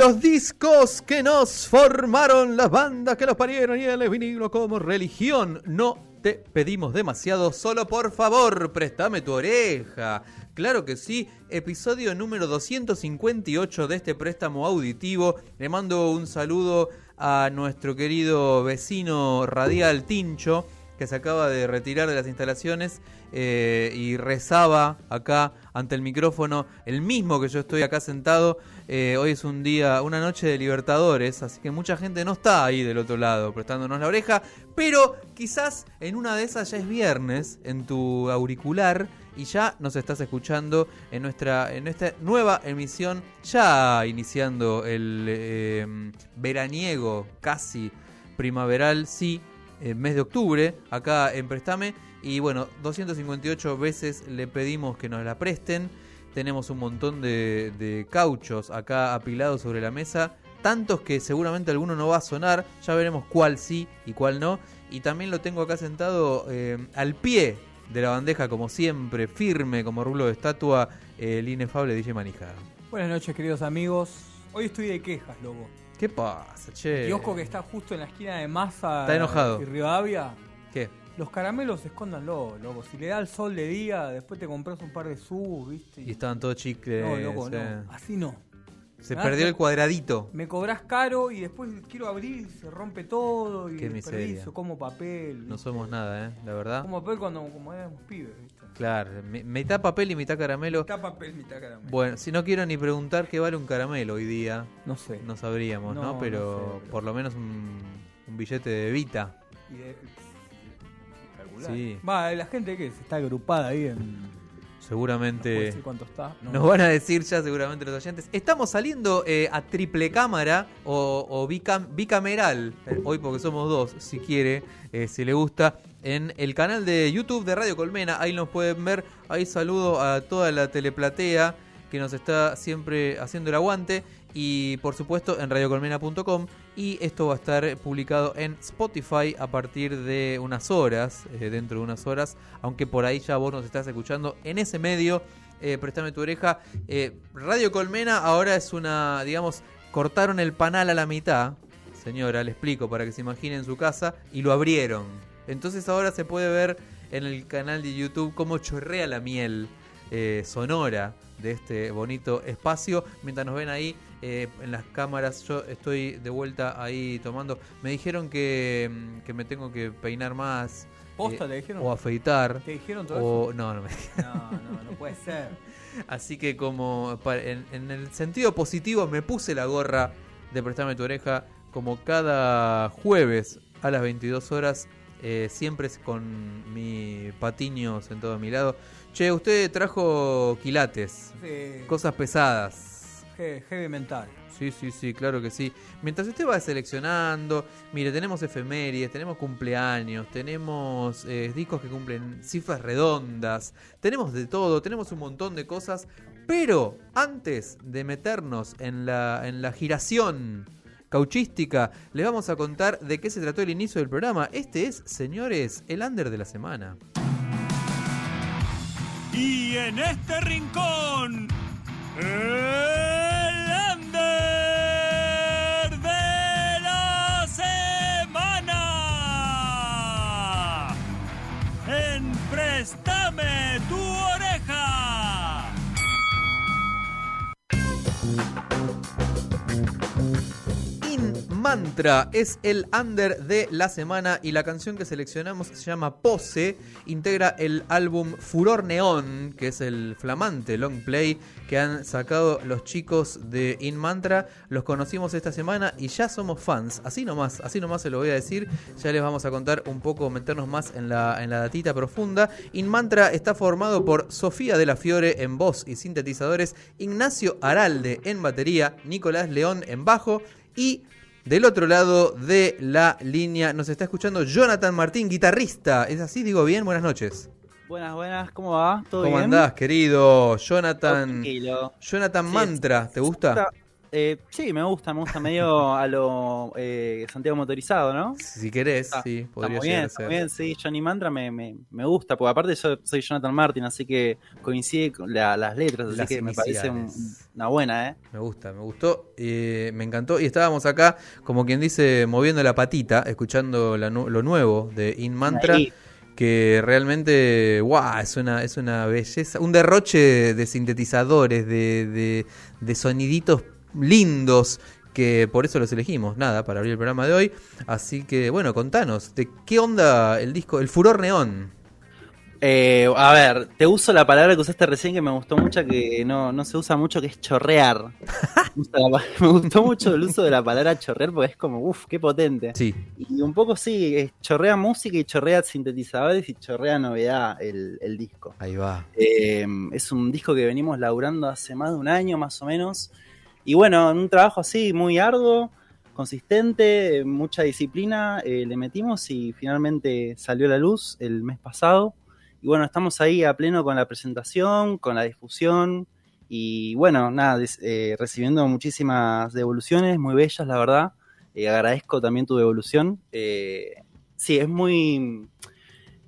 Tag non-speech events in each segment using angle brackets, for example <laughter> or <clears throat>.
los discos que nos formaron, las bandas que los parieron y el vinilo como religión. No te pedimos demasiado, solo por favor, préstame tu oreja. Claro que sí, episodio número 258 de este préstamo auditivo. Le mando un saludo a nuestro querido vecino radial Tincho, que se acaba de retirar de las instalaciones eh, y rezaba acá ante el micrófono, el mismo que yo estoy acá sentado. Eh, hoy es un día, una noche de Libertadores, así que mucha gente no está ahí del otro lado prestándonos la oreja, pero quizás en una de esas ya es viernes en tu auricular y ya nos estás escuchando en nuestra en esta nueva emisión, ya iniciando el eh, veraniego casi primaveral, sí, eh, mes de octubre, acá en Préstame. Y bueno, 258 veces le pedimos que nos la presten. Tenemos un montón de, de cauchos acá apilados sobre la mesa. Tantos que seguramente alguno no va a sonar. Ya veremos cuál sí y cuál no. Y también lo tengo acá sentado eh, al pie de la bandeja, como siempre, firme como rulo de estatua, el inefable DJ Manija. Buenas noches, queridos amigos. Hoy estoy de quejas, loco. ¿Qué pasa, che? El kiosco que está justo en la esquina de Massa Está enojado. y Rivadavia. ¿Qué? Los caramelos escóndanlo, loco. Si le da el sol de día, después te compras un par de subs, ¿viste? Y estaban todos chicles. No, loco, no. Así no. Se perdió el cuadradito. Me cobras caro y después quiero abrir y se rompe todo y Qué miseria. como papel. No somos nada, ¿eh? La verdad. Como papel cuando como éramos pibes, ¿viste? Claro, mi- mitad papel y mitad caramelo. Mitad papel, mitad caramelo. Bueno, si no quiero ni preguntar qué vale un caramelo hoy día, No sé. no sabríamos, ¿no? No, no Pero sé, pero- por lo menos un, un billete de Vita. Y de- Sí. Va, la gente que está agrupada ahí en. ¿Puedo Seguramente decir cuánto está? No. nos van a decir ya seguramente los oyentes. Estamos saliendo eh, a triple cámara o, o bicam- bicameral, eh, hoy porque somos dos, si quiere, eh, si le gusta, en el canal de YouTube de Radio Colmena. Ahí nos pueden ver. Ahí saludo a toda la teleplatea que nos está siempre haciendo el aguante. Y por supuesto en radiocolmena.com. Y esto va a estar publicado en Spotify a partir de unas horas, eh, dentro de unas horas. Aunque por ahí ya vos nos estás escuchando en ese medio. Eh, préstame tu oreja. Eh, Radio Colmena ahora es una, digamos, cortaron el panal a la mitad. Señora, le explico para que se imagine en su casa. Y lo abrieron. Entonces ahora se puede ver en el canal de YouTube cómo chorrea la miel eh, sonora de este bonito espacio. Mientras nos ven ahí eh, en las cámaras, yo estoy de vuelta ahí tomando. Me dijeron que, mm, que me tengo que peinar más. ¿Posta eh, te dijeron? O afeitar. ¿Te dijeron todo O, no, no me? No, no, no <laughs> puede ser. Así que como en, en el sentido positivo me puse la gorra de Prestame tu oreja como cada jueves a las 22 horas, eh, siempre es con mi patiño sentado a mi lado. Che, usted trajo quilates, Sí, cosas pesadas. He- heavy mental. Sí, sí, sí, claro que sí. Mientras usted va seleccionando, mire, tenemos efemérides, tenemos cumpleaños, tenemos eh, discos que cumplen cifras redondas, tenemos de todo, tenemos un montón de cosas, pero antes de meternos en la, en la giración cauchística, les vamos a contar de qué se trató el inicio del programa. Este es, señores, el under de la semana. Y en este rincón, el Mantra es el under de la semana y la canción que seleccionamos se llama Pose. Integra el álbum Furor Neón, que es el flamante long play que han sacado los chicos de In Mantra. Los conocimos esta semana y ya somos fans. Así nomás, así nomás se lo voy a decir. Ya les vamos a contar un poco, meternos más en la, en la datita profunda. In Mantra está formado por Sofía de la Fiore en voz y sintetizadores, Ignacio Aralde en batería, Nicolás León en bajo y del otro lado de la línea nos está escuchando Jonathan Martín, guitarrista. ¿Es así? Digo bien, buenas noches. Buenas, buenas, ¿cómo va? ¿Todo ¿Cómo bien? andás, querido? Jonathan. Tranquilo. Jonathan Sí, Mantra, ¿te gusta? Eh, sí, me gusta, me gusta medio a lo eh, Santiago motorizado, ¿no? Si querés, Está- sí, está podría muy llegar bien, está ser. muy bien, sí, Johnny Mantra me, me, me gusta, porque aparte yo soy Jonathan Martin, así que coincide con la- las letras, así Las que me parece un- una buena, ¿eh? Me gusta, me gustó, eh, me encantó. Y estábamos acá, como quien dice, moviendo la patita, escuchando la lo nuevo de In Mantra. Ahí. que realmente, wow, es una, es una belleza, un derroche de sintetizadores, de, de, de soniditos lindos, que por eso los elegimos, nada, para abrir el programa de hoy. Así que, bueno, contanos, ¿de qué onda el disco, el Furor Neón? Eh, a ver, te uso la palabra que usaste recién que me gustó mucho, que no, no se usa mucho, que es chorrear. <laughs> Me gustó mucho el uso de la palabra chorrear porque es como, uff, qué potente. Sí, Y un poco sí, chorrea música y chorrea sintetizadores y chorrea novedad el, el disco. ahí va. Eh, es un disco que venimos laburando hace más de un año más o menos. Y bueno, en un trabajo así muy arduo, consistente, mucha disciplina, eh, le metimos y finalmente salió a la luz el mes pasado. Y bueno, estamos ahí a pleno con la presentación, con la difusión. Y bueno, nada, eh, recibiendo muchísimas devoluciones muy bellas, la verdad. Eh, agradezco también tu devolución. Eh, sí, es muy.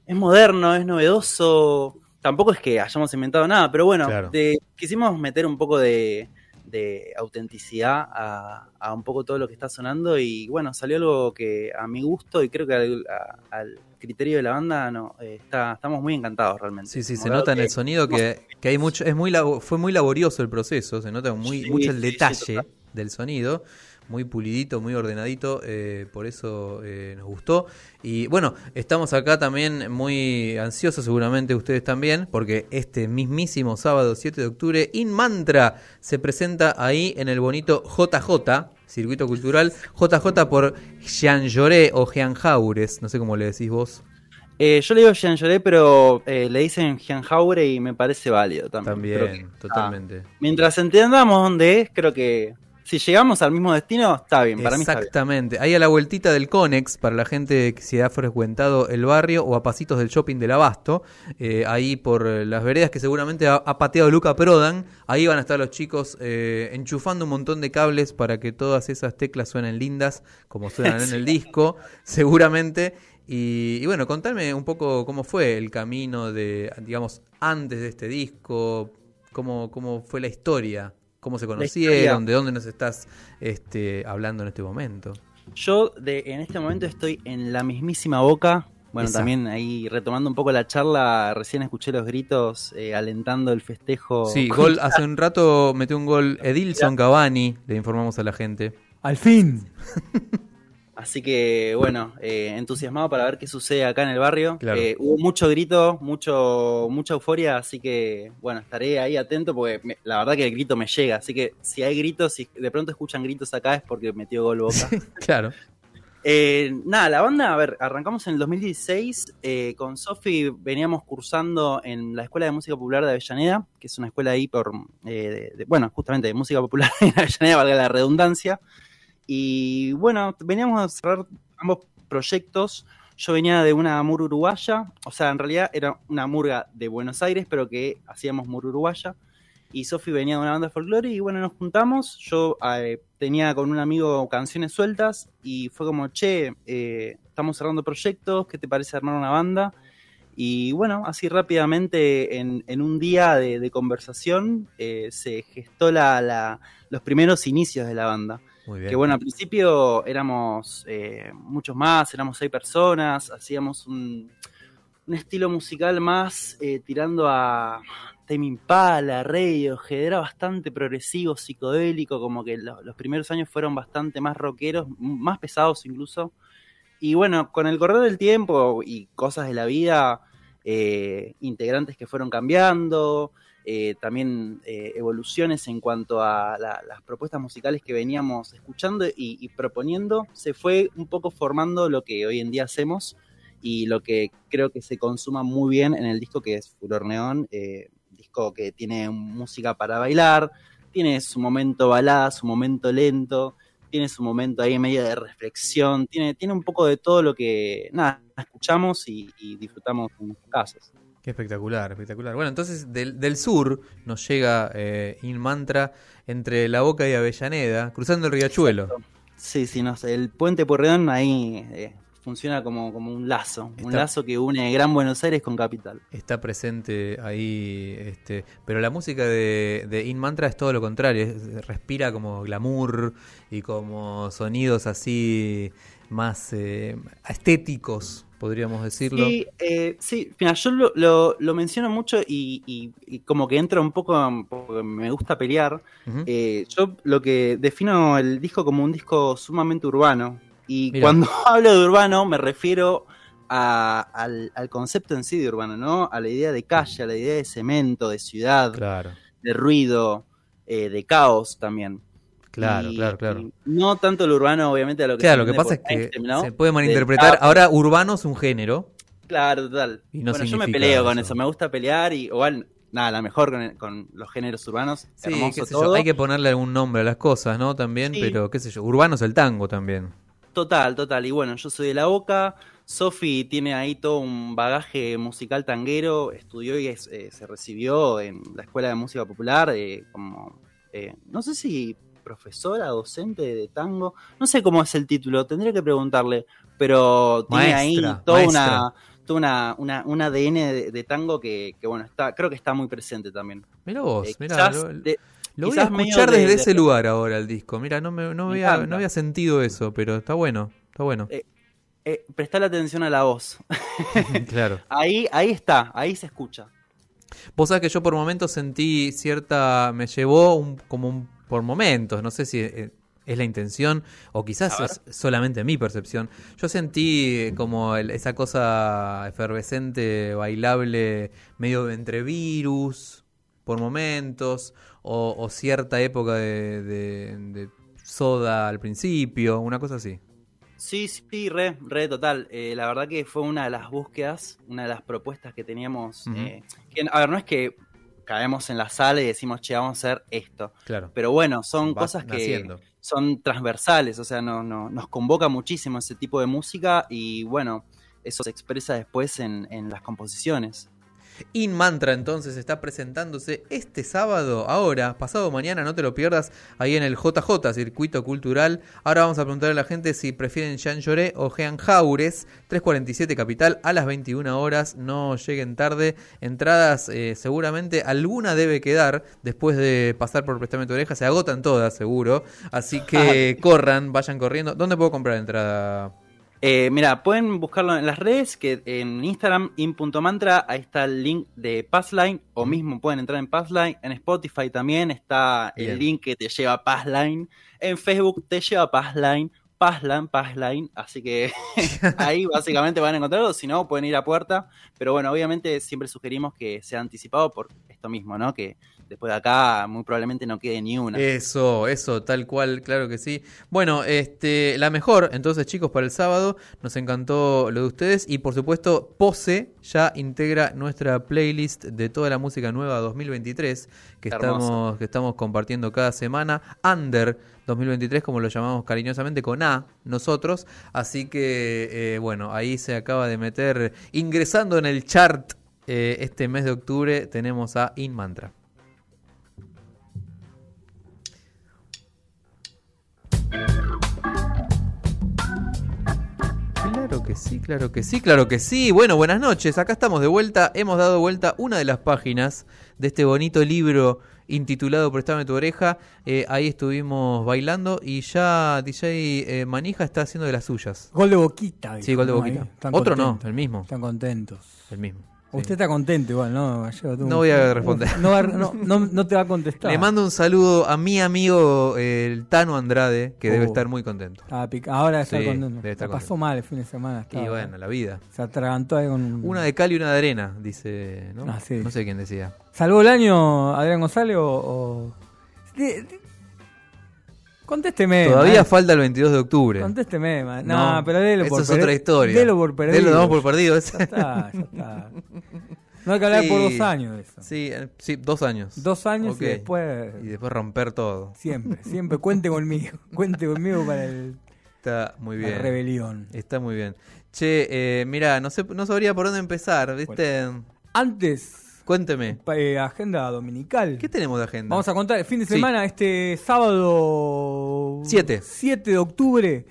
Es moderno, es novedoso. Tampoco es que hayamos inventado nada, pero bueno, Claro. quisimos meter un poco de, de autenticidad a, a un poco todo lo que está sonando. Y bueno, salió algo que a mi gusto y creo que al, a- al criterio de la banda no eh, está, estamos muy encantados realmente. Sí, sí, se nota en el sonido que, que hay mucho, es muy labo- fue muy laborioso el proceso, se nota muy, Sí, mucho el sí, sí, detalle del sonido, muy pulidito, muy ordenadito, eh, por eso eh, nos gustó. Y bueno, estamos acá también muy ansiosos, seguramente ustedes también, porque este mismísimo sábado 7 de octubre, In Mantra se presenta ahí en el bonito JJ, Circuito Cultural, JJ por Jean Lloré o Jean Jaures, no sé cómo le decís vos. Eh, yo le digo Jean Lloré, pero eh, le dicen Jean Jaure y me parece válido también. También, que- totalmente. ah, mientras entendamos dónde es, creo que si llegamos al mismo destino, está bien. Para mí está bien. Exactamente. Ahí a la vueltita del Conex, para la gente que se ha frecuentado el barrio o a pasitos del shopping del Abasto, eh, ahí por las veredas que seguramente ha, ha pateado Luca Prodan, ahí van a estar los chicos eh, enchufando un montón de cables para que todas esas teclas suenen lindas, como suenan en <laughs> el disco, seguramente. Y, y bueno, contame un poco cómo fue el camino de, digamos, antes de este disco, cómo, cómo fue la historia, cómo se conocieron, de dónde nos estás este, hablando en este momento. Yo de, en este momento estoy en la mismísima boca. Bueno, Esa. también ahí retomando un poco la charla, recién escuché los gritos eh, alentando el festejo. Sí, <laughs> gol, hace un rato metió un gol Edilson Cavani, le informamos a la gente. Al fin. <laughs> Así que bueno, eh, entusiasmado para ver qué sucede acá en el barrio. Claro. Eh, hubo mucho grito, mucho, mucha euforia, así que bueno, estaré ahí atento porque me- la verdad que el grito me llega. Así que si hay gritos, si de pronto escuchan gritos acá es porque metió gol Boca. <laughs> Claro. Eh, nada, la banda, a ver, arrancamos en el 2016. eh, con Sofi veníamos cursando en la Escuela de Música Popular de Avellaneda, que es una escuela ahí por, eh, de- de- bueno, justamente de música popular <laughs> en Avellaneda, valga la redundancia. Y bueno, veníamos a cerrar ambos proyectos. Yo venía de una mur uruguaya, o sea, en realidad era una murga de Buenos Aires, pero que hacíamos mur uruguaya. Y Sofi venía de una banda de folclore y bueno, nos juntamos. Yo eh, tenía con un amigo canciones sueltas y fue como, che, eh, estamos cerrando proyectos, ¿qué te parece armar una banda? Y bueno, así rápidamente en, un día de, de conversación eh, se gestó la, la- los primeros inicios de la banda. Muy bien. Que bueno, al principio éramos eh, muchos más, éramos seis personas, hacíamos un, un estilo musical más eh, tirando a Tame Impala, Radiohead, era bastante progresivo, psicodélico, como que lo- los primeros años fueron bastante más rockeros, más pesados incluso. Y bueno, con el correr del tiempo y cosas de la vida, eh, integrantes que fueron cambiando, eh, también eh, evoluciones en cuanto a la- las propuestas musicales que veníamos escuchando y, proponiendo, se fue un poco formando lo que hoy en día hacemos y lo que creo que se consuma muy bien en el disco que es Furor Neón, eh, disco que tiene música para bailar, tiene su momento balada, su momento lento, tiene su momento ahí en medio de reflexión, tiene, tiene un poco de todo lo que, nada, escuchamos y, y disfrutamos en nuestros casos. Qué espectacular, espectacular. Bueno, entonces del, del sur nos llega eh, In Mantra entre La Boca y Avellaneda, cruzando el riachuelo. Sí, sí, no sé, el puente Porredón ahí eh, funciona como, como un lazo, un lazo que une Gran Buenos Aires con Capital. Está presente ahí, este, pero la música de, de In Mantra es todo lo contrario, es- respira como glamour y como sonidos así más eh, estéticos, podríamos decirlo. Sí, eh, sí, mira, yo lo, lo- lo menciono mucho y, y- y como que entra un poco, porque me gusta pelear. Eh, yo lo que defino el disco como un disco sumamente urbano. Y cuando <laughs> hablo de urbano me refiero a- al, al concepto en sí de urbano, ¿no? A la idea de calle, a la idea de cemento, de ciudad, Claro, de ruido, eh, de caos también. Claro, Y- claro, claro. no tanto el urbano, obviamente, a lo que Claro, se lo que pasa es que ¿no? se puede malinterpretar. Ahora, urbano es un género. Claro, total. Y no bueno, yo me peleo con eso. me gusta pelear y igual, nada, la mejor con, con los géneros urbanos. Sí, hermoso todo. yo, hay que ponerle algún nombre a las cosas, ¿no? También, Sí. pero qué sé yo, urbano es el tango también. Total, total. Y bueno, yo soy de La Boca. Sofi tiene ahí todo un bagaje musical tanguero. Estudió y es- eh, se recibió en la Escuela de Música Popular eh, como, eh, no sé si profesora, docente de tango. No sé cómo es el título, tendría que preguntarle. Pero tiene ahí toda maestra. una, toda una, una- un ADN de, de tango que, que, bueno, está, creo que está muy presente también. Mira vos, Eh, quizás lo- de, Lo voy a escuchar de- desde de- ese lugar ahora el disco. Mira, no, me, no, había, no había sentido eso, pero está bueno, está bueno. Eh, Eh, atención a la voz. <laughs> claro. Ahí, ahí está, ahí se escucha. Vos sabés que yo por momentos sentí cierta. Me llevó un, como un. Por momentos, no sé si eh, es la intención o quizás es solamente mi percepción. Yo sentí eh, como el- esa cosa efervescente, bailable, medio entre virus, por momentos, o, o cierta época de, de- de soda al principio, una cosa así. Sí, sí, re, re total. Eh, la verdad que fue una de las búsquedas, una de las propuestas que teníamos. Eh, que, a ver, no es que caemos en la sala y decimos, che, vamos a hacer esto. Claro. Pero bueno, son Va cosas que naciendo. son transversales, o sea, no, no, nos convoca muchísimo ese tipo de música y bueno, eso se expresa después en, en las composiciones. In Mantra entonces está presentándose este sábado, ahora, pasado mañana, no te lo pierdas, ahí en el JJ, Circuito Cultural. Ahora vamos a preguntarle a la gente si prefieren Jean Lloré o Jean Jaures, 347 Capital, a las 21 horas, no lleguen tarde. Entradas, eh, seguramente alguna debe quedar después de pasar por Prestame tu oreja, se agotan todas, seguro. Así que corran, vayan corriendo. ¿Dónde puedo comprar entrada? Eh, mira, pueden buscarlo en las redes, que en Instagram, in.mantra, ahí está el link de Passline, o mismo pueden entrar en Passline, en Spotify también está Bien. el link que te lleva a Passline, en Facebook te lleva a Passline, Passline, Passline, así que <laughs> ahí básicamente van a encontrarlo, si no pueden ir a puerta, pero bueno, obviamente siempre sugerimos que sea anticipado por esto mismo, ¿no? Que después de acá muy probablemente no quede ni una. Eso, eso, tal cual, claro que sí. Bueno, este, la mejor, entonces chicos, para el sábado, nos encantó lo de ustedes y por supuesto Pose ya integra nuestra playlist de toda la música nueva 2023 que Qué hermoso. estamos, que estamos compartiendo cada semana, Under 2023 como lo llamamos cariñosamente con A nosotros, así que eh, bueno, ahí se acaba de meter, ingresando en el chart eh, este mes de octubre tenemos a In Mantra. Claro que sí, claro que sí, claro que sí. Bueno, buenas noches. Acá estamos de vuelta. Hemos dado vuelta una de las páginas de este bonito libro intitulado Prestame tu oreja. Eh, ahí estuvimos bailando y ya DJ eh, Manija está haciendo de las suyas. Gol de boquita. Sí, gol de boquita. Otro no, el mismo. Están contentos. El mismo. Usted está contento igual, ¿no? No voy a responder. No, va- no, no- no te va a contestar. Le mando un saludo a mi amigo eh, el Tano Andrade, que debe Oh. estar muy contento. Ah, Ahora está Sí, contento. debe estar La pasó contento. mal el fin de semana. Y estaba- bueno, la vida. Se atragantó ahí con. Una de cal y una de arena, dice. ¿no? Ah, sí. no sé quién decía. ¿Salvó el año Adrián González o.? o- Contésteme. Todavía man. falta el 22 de octubre. Contésteme, man. No, pero délo por es perdido. otra historia. Delo por perdido. Damos por perdido. Ya está, ya está. <laughs> No hay que hablar por dos años de eso. Sí, eh, sí, dos años. Dos años y después. Y después romper todo. Siempre, siempre. Cuente conmigo. <laughs> Cuente conmigo para el, Está muy la bien. rebelión. Está muy bien. Che, eh, mira, no sé, no sabría por dónde empezar, ¿viste? Antes, Cuénteme. eh, agenda dominical. ¿Qué tenemos de agenda? Vamos a contar el fin de Sí. semana, este sábado Siete. 7 de octubre.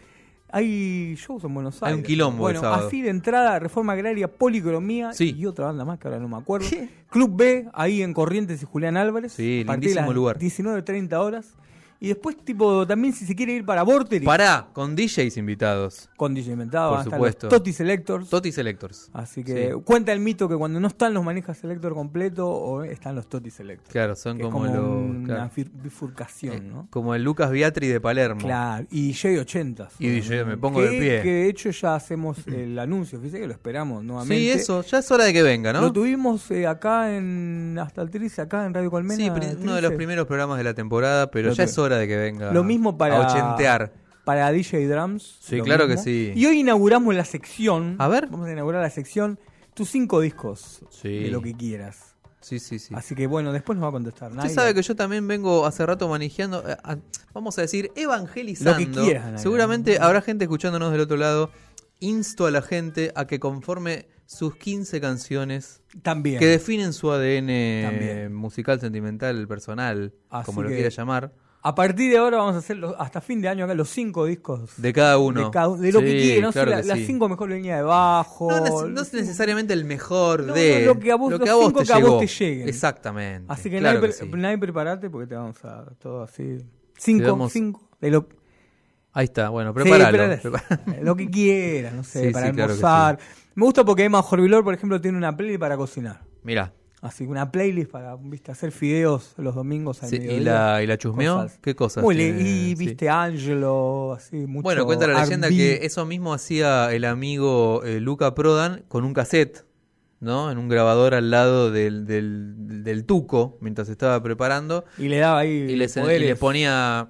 Hay shows en Buenos Hay Aires. un quilombo el Bueno, sábado. así de entrada, Reforma Agraria, Policromía Sí. y otra banda más que ahora no me acuerdo. Club B, ahí en Corrientes y Julián Álvarez. Sí, a lindísimo las lugar. 19.30 horas. Y después, tipo, también si se quiere ir para Vorterix, Pará, con DJs invitados. con DJ Inventado, Por supuesto. Toti Selectors. Toti Selectors. Así que Sí. cuenta el mito que cuando no están los manejas Selector completo, o están los Toti Selectors. Claro, son como, como los. una claro. bifurcación, Eh, ¿no? Como el Lucas Beatri de Palermo. Claro, y J80. Y DJ, me pongo que, de pie. Que de hecho ya hacemos <clears throat> el anuncio, fíjate que lo esperamos nuevamente. Sí, eso, ya es hora de que venga, ¿no? Lo tuvimos eh, acá en Hasta el Trice, acá en Radio Colmena. Sí, uno de los primeros programas de la temporada, pero Lo ya es hora de que venga. Lo mismo para, A ochentear. para DJ Drums. Sí, lo claro que sí. Y hoy inauguramos la sección. A ver. Vamos a inaugurar la sección. Tus cinco discos Sí. de lo que quieras. Sí, sí, sí. Así que bueno, después nos va a contestar. Usted Naila. sabe que yo también vengo hace rato manejando, eh, a- vamos a decir, evangelizando. Lo que quieras, Naila. Seguramente habrá gente escuchándonos del otro lado. Insto a la gente a que conforme sus 15 canciones También. que definen su ADN También. musical, sentimental, personal, Así como lo que- quiera llamar. A partir de ahora vamos a hacer los- hasta fin de año acá los cinco discos. De cada uno. de, cada- de lo que Sí, quiera, no sé, la- las sí. cinco mejores líneas de bajo. No, no, es- no es necesariamente el mejor No, de no, lo que a vos- los cinco que a vos te lleguen. Exactamente. Así que claro nadie, que pre- sí. nadie preparate porque te vamos a todo así. Cinco, damos- cinco. De lo, Ahí está, bueno, prepáralo. lo que quieras, no sé, para claro almorzar. Me gusta porque Emma Jorvilor, por ejemplo, tiene una playlist para cocinar. Mirá. Así que una playlist para viste, hacer fideos los domingos al Sí, ¿y, mediodía. la, ¿Y la chusmeó? Cosas. ¿Qué cosas? Muy tiene? le- y viste Angelo, así mucho. Bueno, cuenta la leyenda R&B. que eso mismo hacía el amigo eh, Luca Prodan con un cassette, ¿no? En un grabador al lado del, del, del tuco mientras estaba preparando y le daba ahí y le, y ponía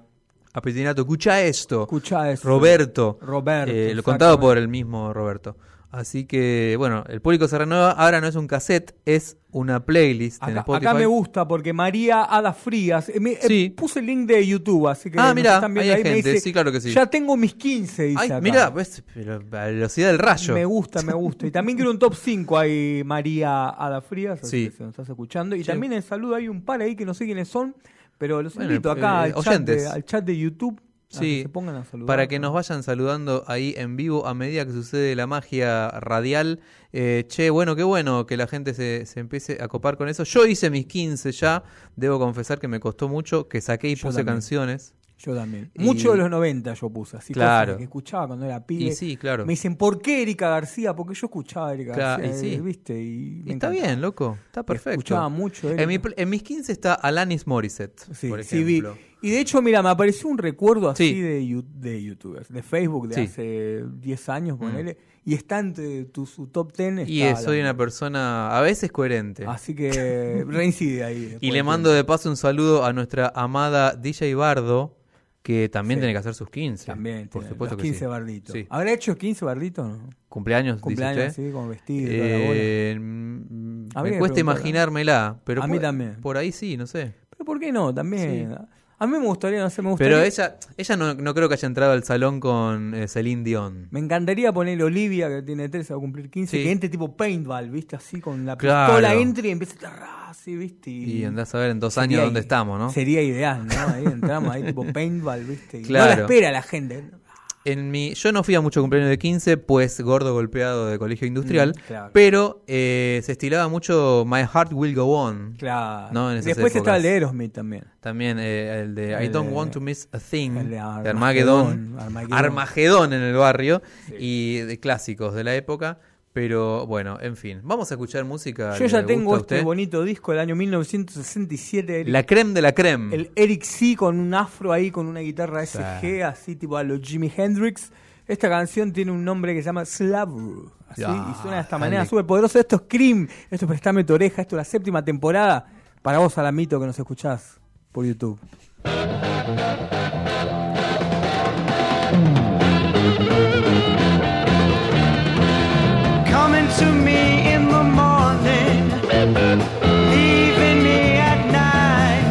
a Pettinato, escucha esto, Escuchá eso. Roberto. Roberto, Eh, lo contado por el mismo Roberto. Así que, bueno, el público se renueva. Ahora no es un cassette, es una playlist en Acá, Spotify. acá me gusta porque María Ada Frías. eh, me- eh, Sí. puse el link de YouTube, así que. Ah, viendo ahí me gente, dice, sí, claro que sí. Ya tengo mis 15, dice Ay, acá. mira, ves, pero la velocidad del rayo. Me gusta, me gusta. Y también quiero un top 5 ahí, María Ada Frías, Sí. que si nos estás escuchando. Y Sí. también en saludo hay un par ahí que no sé quiénes son, pero los Bueno, invito eh, acá al, chat oyentes. de, al chat de YouTube. Sí, que se pongan a saludar. Para que nos vayan saludando ahí en vivo a medida que sucede la magia radial. Eh, che, bueno, qué bueno que la gente se, se empiece a copar con eso. Yo hice mis 15 ya, debo confesar que me costó mucho, que saqué y Yo puse también. canciones. Yo también. Y- Mucho de los 90 yo puse, así Claro. que escuchaba cuando era pibe. Y sí, claro. Me dicen, ¿por qué Erika García? Porque yo escuchaba a Erika Claro, García, y sí. eh, ¿viste? Y, está bien, loco, está perfecto. Escuchaba mucho En, mi Erika. en mis 15 está Alanis Morissette, Sí, por sí, vi. Y de hecho, mira, me apareció un recuerdo así Sí. de, yu- de youtubers, de Facebook de Sí. hace 10 años, Mm. ponele, y está entre tu, su top 10. Y soy una persona a veces coherente. Así que <laughs> reincide ahí. Y le mando de paso un saludo a nuestra amada DJ Bardo, que también Sí. tiene que hacer sus 15. También, por tiene supuesto los que 15 sí. barditos. Sí. ¿Habrá hecho 15 barditos? No? Cumpleaños, Cumpleaños así, con vestido. Eh, mm, me cuesta imaginármela, pero A mí por, también. por ahí sí, no sé. Pero ¿por qué no? También. A mí me gustaría, no sé, me gustaría. Pero ella ella no, no creo que haya entrado al salón con eh, Celine Dion. Me encantaría poner Olivia, que tiene 13, va a cumplir 15, Sí. que entre tipo paintball, ¿viste? Así con la Claro. pistola, entre y empieza a así, ¿viste? Y andás a ver en dos años dónde estamos, ¿no? Sería ideal, ¿no? Ahí entramos, ahí tipo paintball, ¿viste? Y No la espera la gente. En mi, yo no fui a mucho cumpleaños de 15, pues gordo golpeado de colegio industrial, Mm, claro. pero eh, se estilaba mucho My Heart Will Go On. Claro. No, Después épocas. el de Aerosmith también. También eh, el de I Don't de- Want to Miss a Thing, el de Armagedón, Armagedón, Armagedón. Armagedón en el barrio, Sí. y de clásicos de la época. Pero bueno, en fin, vamos a escuchar música. Yo ¿le ya tengo este usted? bonito disco del año 1967. Eric- La creme de la creme. El Eric C con un afro ahí, con una guitarra. SG, así tipo a los Jimi Hendrix. Esta canción tiene un nombre que se llama Slav. Así, Ah, y suena de esta manera súper poderoso. Esto es Cream, esto es Prestame tu oreja, esto es la séptima temporada. Para vos, Alamito, que nos escuchás por YouTube. To me in the morning, leaving me at night.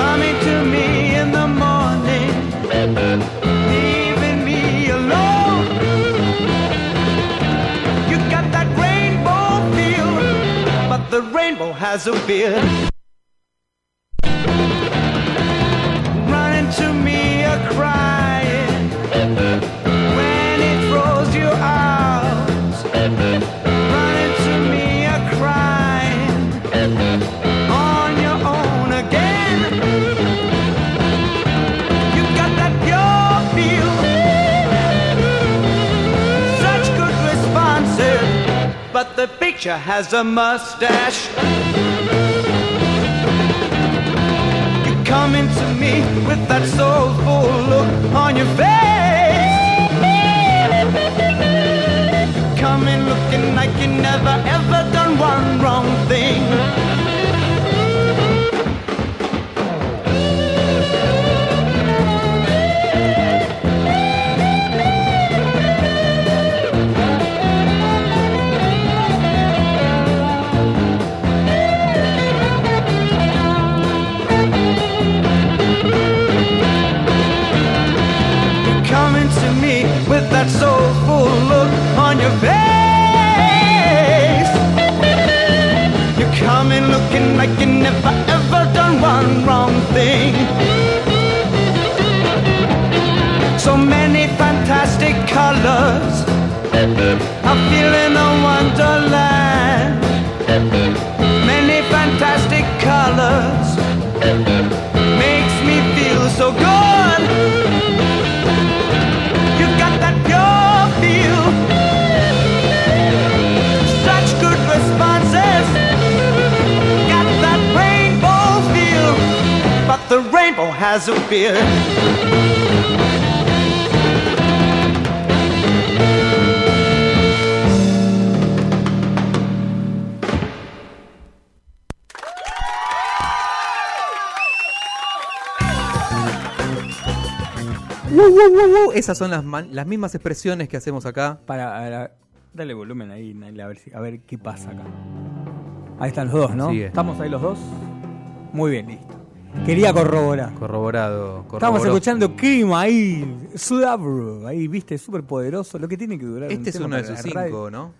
Coming to me in the morning, leaving me alone. You got that rainbow feel, but the rainbow has a beard. Running to me a crying the picture has a mustache. You come into me with that soulful look on your face. Come in looking like you never ever done one wrong that soulful look on your face. You're coming looking like you never ever done one wrong thing. So many fantastic colors. I feel in a wonderland. Many fantastic colors makes me feel so good. Has a beard. Uh, uh, uh, uh. Esas son las, man- las mismas expresiones que hacemos acá. Para, para- dale volumen ahí, Naila, a ver, si- a ver qué pasa acá. Ahí están los dos, ¿no? Sigue. ¿Estamos ahí los dos? Muy bien, listo. Quería corroborar. Corroborado. Estamos corroboró. escuchando Cream ahí, Sudabro, ahí, viste, súper poderoso, lo que tiene que durar. un Este es tema uno de sus cinco, ¿no?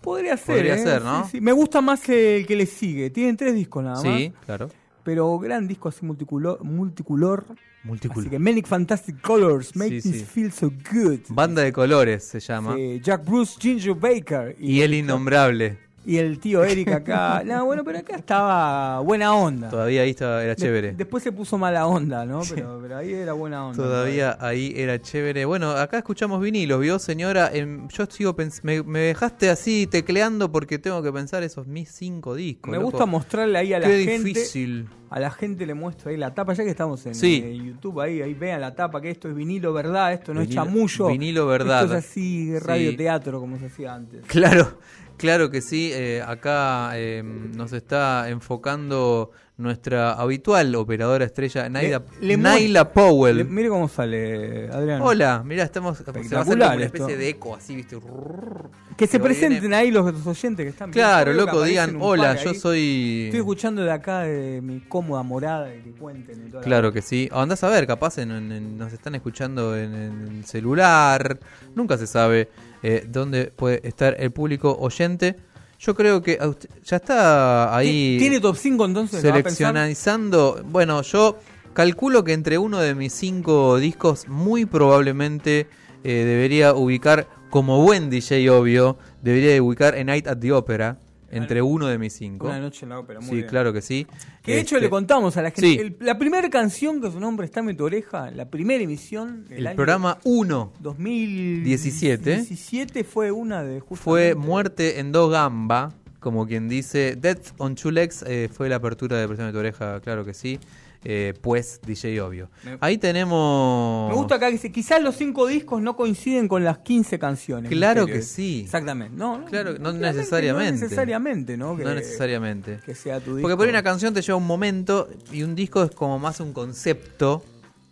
Podría ser, Podría ¿eh? ser, ¿no? sí. Me gusta más el que le sigue. Tienen tres discos nada más. Sí, claro. Pero gran disco así multicolor. multicolor. Multicolor. Así que Manic Fantastic Colors, Make Sí, Me sí. Feel So Good. Banda de colores se llama. Jack Bruce, Ginger Baker. Y el innombrable. Y el tío Eric acá. <laughs> no, bueno, pero acá estaba buena onda. Todavía ahí estaba, era De- chévere. después se puso mala onda, ¿no? Pero, pero ahí era buena onda. Todavía ahí era chévere. Bueno, acá escuchamos vinilos, ¿vio, señora? Em, yo sigo me, me dejaste así tecleando porque tengo que pensar esos mis cinco discos. Me loco. gusta mostrarle ahí a la Qué gente. difícil. A la gente le muestro ahí la tapa, ya que estamos en, Sí. eh, YouTube, ahí, ahí vean la tapa, que esto es vinilo verdad, esto no Vinilo- es chamullo. vinilo verdad. Esto es así, Sí. radioteatro, como se hacía antes. Claro, claro que sí. eh, acá eh, nos está enfocando nuestra habitual operadora estrella, Naila, Le- le Naila Powell. Le- mire cómo sale, Adrián. Hola, mira, estamos se va a hacer una esto. especie de eco así, ¿viste? Que se y presenten viene. ahí los, los oyentes que están Claro, viendo. Loco, digan, hola, yo ahí. soy Estoy escuchando de acá de mi cómoda morada y que cuenten y toda la- Claro que sí. O andás a ver, capaz en- en- nos están escuchando en, en el celular. Nunca se sabe eh, dónde puede estar el público oyente. Yo creo que usted- ya está ahí ¿Tiene top 5 entonces? Seleccionando. Bueno, yo calculo que entre uno de mis cinco discos, muy probablemente eh, debería ubicar, como buen DJ obvio, debería de ubicar A Night at the Opera. Entre uno de mis cinco. Una noche en la ópera, muy Sí, bien. claro que sí. Que de hecho Este, le contamos a la gente. sí. el- la primera canción que su nombre está en tu oreja, la primera emisión. del El año programa 1 2017 17 fue una de justamente- fue Muerte en dos gamba, como quien dice. Death on Two Legs eh, fue la apertura de Presión de tu oreja, claro que sí. Eh, pues DJ obvio. Me- Ahí tenemos. Me gusta acá que dice, quizás los cinco discos no coinciden con las 15 canciones. Claro Misterio. que sí. Exactamente. No, no, Claro, no necesariamente. No necesariamente, ¿no? Que, No necesariamente. Que sea tu disco. Porque por ahí una canción te lleva un momento y un disco es como más un concepto,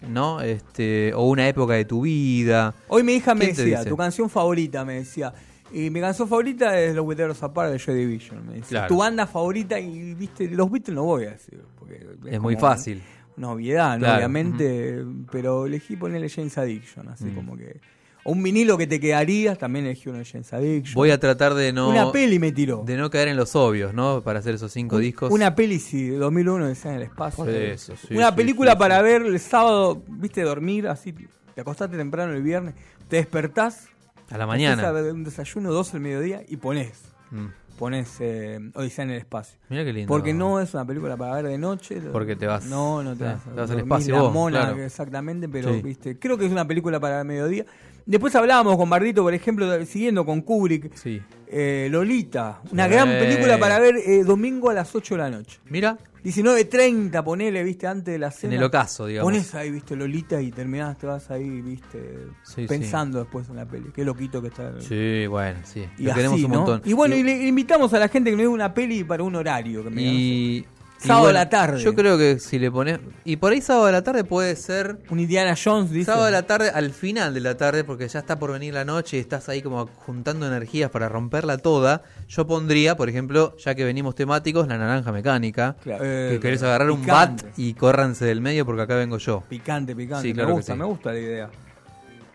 ¿no? Este, o una época de tu vida. Hoy mi hija me ¿Quién te decía, tu canción favorita, me decía. Y mi canción favorita es Los Beatles Apart de Joy Division. Me decía. Claro. Tu banda favorita, y viste, los Beatles no voy a decir. Porque Es muy fácil. Una obviedad, ¿no? Claro, obviamente. Pero elegí ponerle James Addiction, así Mm. como que. O un vinilo que te quedaría, también elegí uno de James Addiction. Voy a tratar de no. Una peli me tiró. De no caer en los obvios, ¿no? Para hacer esos cinco discos. Una peli, sí, de 2001, de en el espacio. Eso, sí, una sí, película sí, para ver el sábado, viste, dormir, así, te acostaste temprano el viernes, te despertás, A la mañana. a- un desayuno, dos al mediodía y pones, Mm. pones eh, Odisea en el espacio. Mira qué lindo. Porque no es una película para ver de noche. Porque te vas- No, no te vas. te vas al espacio la vos, mona, claro. exactamente, pero Sí. viste, creo que es una película para el mediodía. Después hablábamos con Bardito, por ejemplo, de- siguiendo con Kubrick, Sí. eh, Lolita, una gran película para ver eh, domingo a las 8 de la noche. Mira, 19.30, ponele, viste, antes de la en cena. el ocaso, digamos. Pones ahí, viste, Lolita y terminás, te vas ahí, viste, Sí, pensando después en la peli. Qué loquito que está. Sí, bueno, sí. Y Lo así, queremos un ¿no? montón. Y bueno, y le invitamos a la gente que nos diga una peli para un horario. Que me y Sábado a bueno, la tarde. Yo creo que si le pones. Y por ahí sábado a la tarde puede ser. un Indiana Jones, dice. Sábado a la tarde, al final de la tarde, porque ya está por venir la noche y estás ahí como juntando energías para romperla toda. Yo pondría, por ejemplo, ya que venimos temáticos, la naranja mecánica. Claro, que eh, querés agarrar un bat y córranse del medio porque acá vengo yo. Picante, picante. Sí, claro me gusta, sí. me gusta la idea.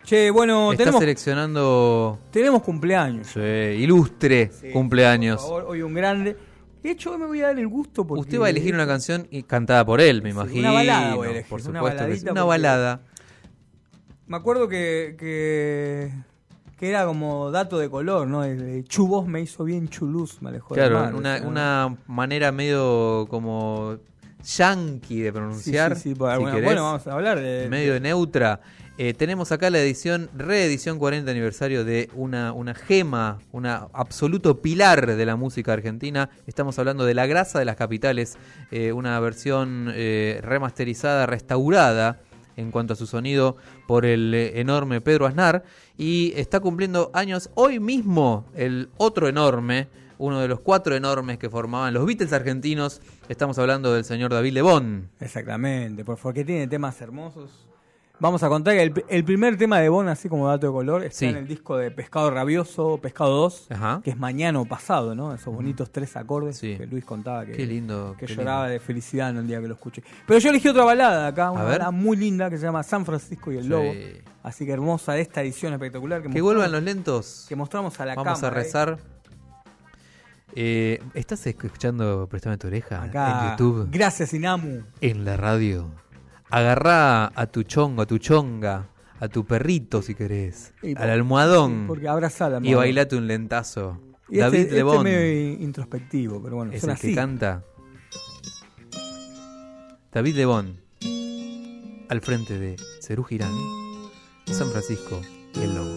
Che, bueno, Estás tenemos, seleccionando. tenemos cumpleaños. Sí, ilustre Sí, cumpleaños. Por favor, hoy un grande. De hecho, hoy me voy a dar el gusto porque... Usted va a elegir una canción y- cantada por él, me Sí, imagino. una balada voy a elegir, por una supuesto. que sí. Una porque- balada. Me acuerdo que, que, que era como dato de color, ¿no? El de Chubos me hizo bien chuluz, me alejó Claro, mar, una, ¿no? una manera medio como yankee de Sí, pronunciar. sí, sí, por si bueno, vamos a hablar de... medio neutra. Eh, tenemos acá la edición, reedición 40 aniversario de una, una gema, una absoluto pilar de la música argentina. Estamos hablando de La Grasa de las Capitales, eh, una versión eh, remasterizada, restaurada en cuanto a su sonido por el enorme Pedro Aznar. Y está cumpliendo años hoy mismo el otro enorme, uno de los cuatro enormes que formaban los Beatles argentinos. Estamos hablando del señor David Lebón. Exactamente, pues porque tiene temas hermosos. Vamos a contar que el, el primer tema de Bon, así como dato de color, está Sí. en el disco de Pescado Rabioso, Pescado 2, Ajá. que es mañana o pasado, ¿no? Esos bonitos tres acordes Sí. que Luis contaba que, Qué lindo. que qué lloraba lindo. de felicidad en el día que lo escuché. Pero yo elegí otra balada acá, una A balada muy linda que se llama San Francisco y el Sí. Lobo. Así que hermosa esta edición espectacular que, Que vuelvan los lentos. que mostramos a la Vamos cámara. a ¿eh? rezar. Eh, ¿Estás escuchando Préstame tu oreja Acá, en YouTube? Gracias, Inamu. En la radio. Agarrá a tu chongo, a tu chonga, a tu perrito si querés, Y al almohadón Porque abrazala. y bailate un lentazo. Y David este, este Lebón medio introspectivo, pero bueno, es el que canta. David Lebón, al frente de Cerú Girán, San Francisco el Lobo.